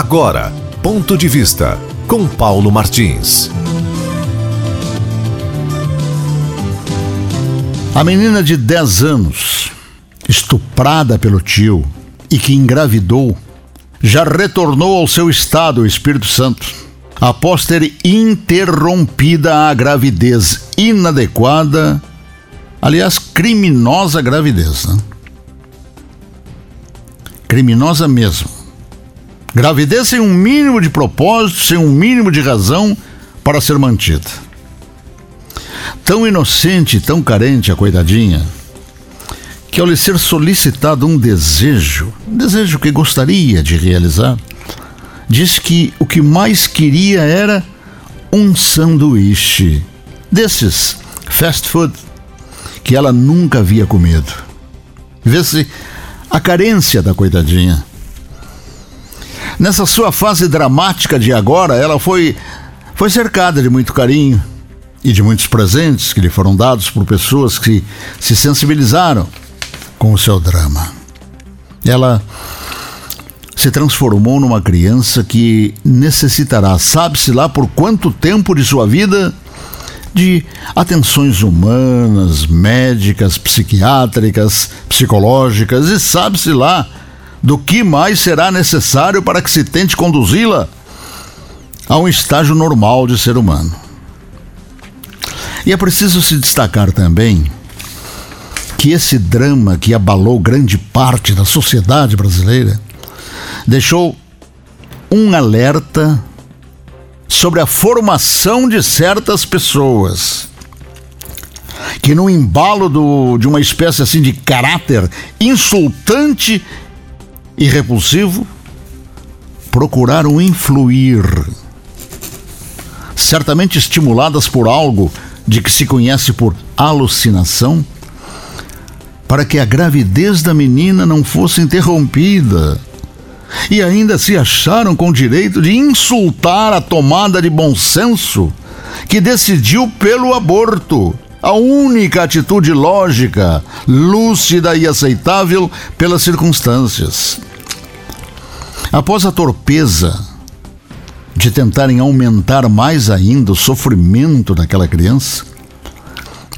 Agora, ponto de vista com Paulo Martins. A menina de 10 anos, estuprada pelo tio e que engravidou, já retornou ao seu estado, o Espírito Santo, após ter interrompida a gravidez inadequada, aliás, criminosa gravidez. Né? Criminosa mesmo. Gravidez sem um mínimo de propósito, sem um mínimo de razão para ser mantida. Tão inocente, tão carente a coitadinha, que ao lhe ser solicitado um desejo, um desejo que gostaria de realizar, disse que o que mais queria era um sanduíche desses fast food que ela nunca havia comido. Vê-se a carência da coitadinha. Nessa sua fase dramática de agora, ela foi, foi cercada de muito carinho e de muitos presentes que lhe foram dados por pessoas que se sensibilizaram com o seu drama. Ela se transformou numa criança que necessitará, sabe-se lá por quanto tempo de sua vida, de atenções humanas, médicas, psiquiátricas, psicológicas e sabe-se lá do que mais será necessário para que se tente conduzi-la a um estágio normal de ser humano. E é preciso se destacar também que esse drama que abalou grande parte da sociedade brasileira deixou um alerta sobre a formação de certas pessoas que no embalo do, de uma espécie assim de caráter insultante e repulsivo procuraram influir. Certamente estimuladas por algo de que se conhece por alucinação para que a gravidez da menina não fosse interrompida. E ainda se acharam com direito de insultar a tomada de bom senso que decidiu pelo aborto, a única atitude lógica, lúcida e aceitável pelas circunstâncias. Após a torpeza de tentarem aumentar mais ainda o sofrimento daquela criança,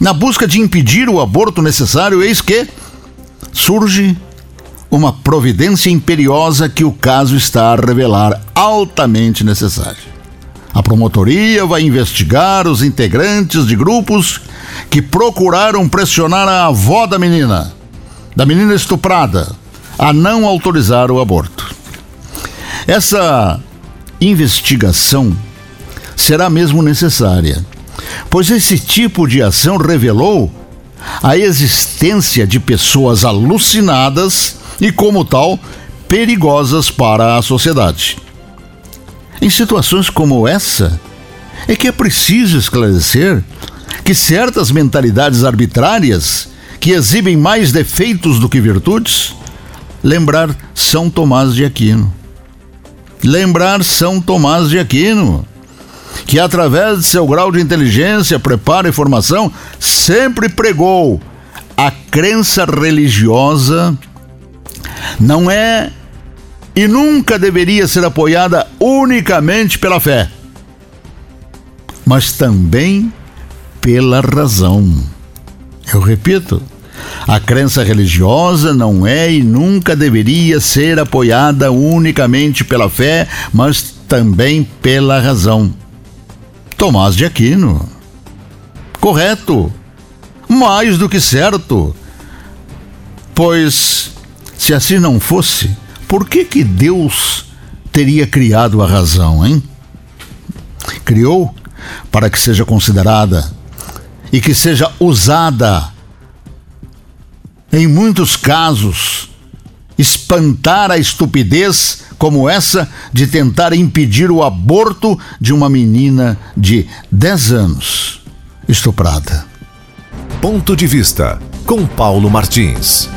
na busca de impedir o aborto necessário, eis que surge uma providência imperiosa que o caso está a revelar altamente necessário. A promotoria vai investigar os integrantes de grupos que procuraram pressionar a avó da menina, da menina estuprada, a não autorizar o aborto. Essa investigação será mesmo necessária, pois esse tipo de ação revelou a existência de pessoas alucinadas e, como tal, perigosas para a sociedade. Em situações como essa, é que é preciso esclarecer que certas mentalidades arbitrárias, que exibem mais defeitos do que virtudes, lembrar São Tomás de Aquino. Lembrar São Tomás de Aquino, que através de seu grau de inteligência, preparo e formação, sempre pregou a crença religiosa não é e nunca deveria ser apoiada unicamente pela fé, mas também pela razão. Eu repito, a crença religiosa não é e nunca deveria ser apoiada unicamente pela fé, mas também pela razão. Tomás de Aquino. Correto. Mais do que certo. Pois se assim não fosse, por que que Deus teria criado a razão, hein? Criou para que seja considerada e que seja usada em muitos casos espantar a estupidez como essa de tentar impedir o aborto de uma menina de 10 anos estuprada. Ponto de vista com Paulo Martins.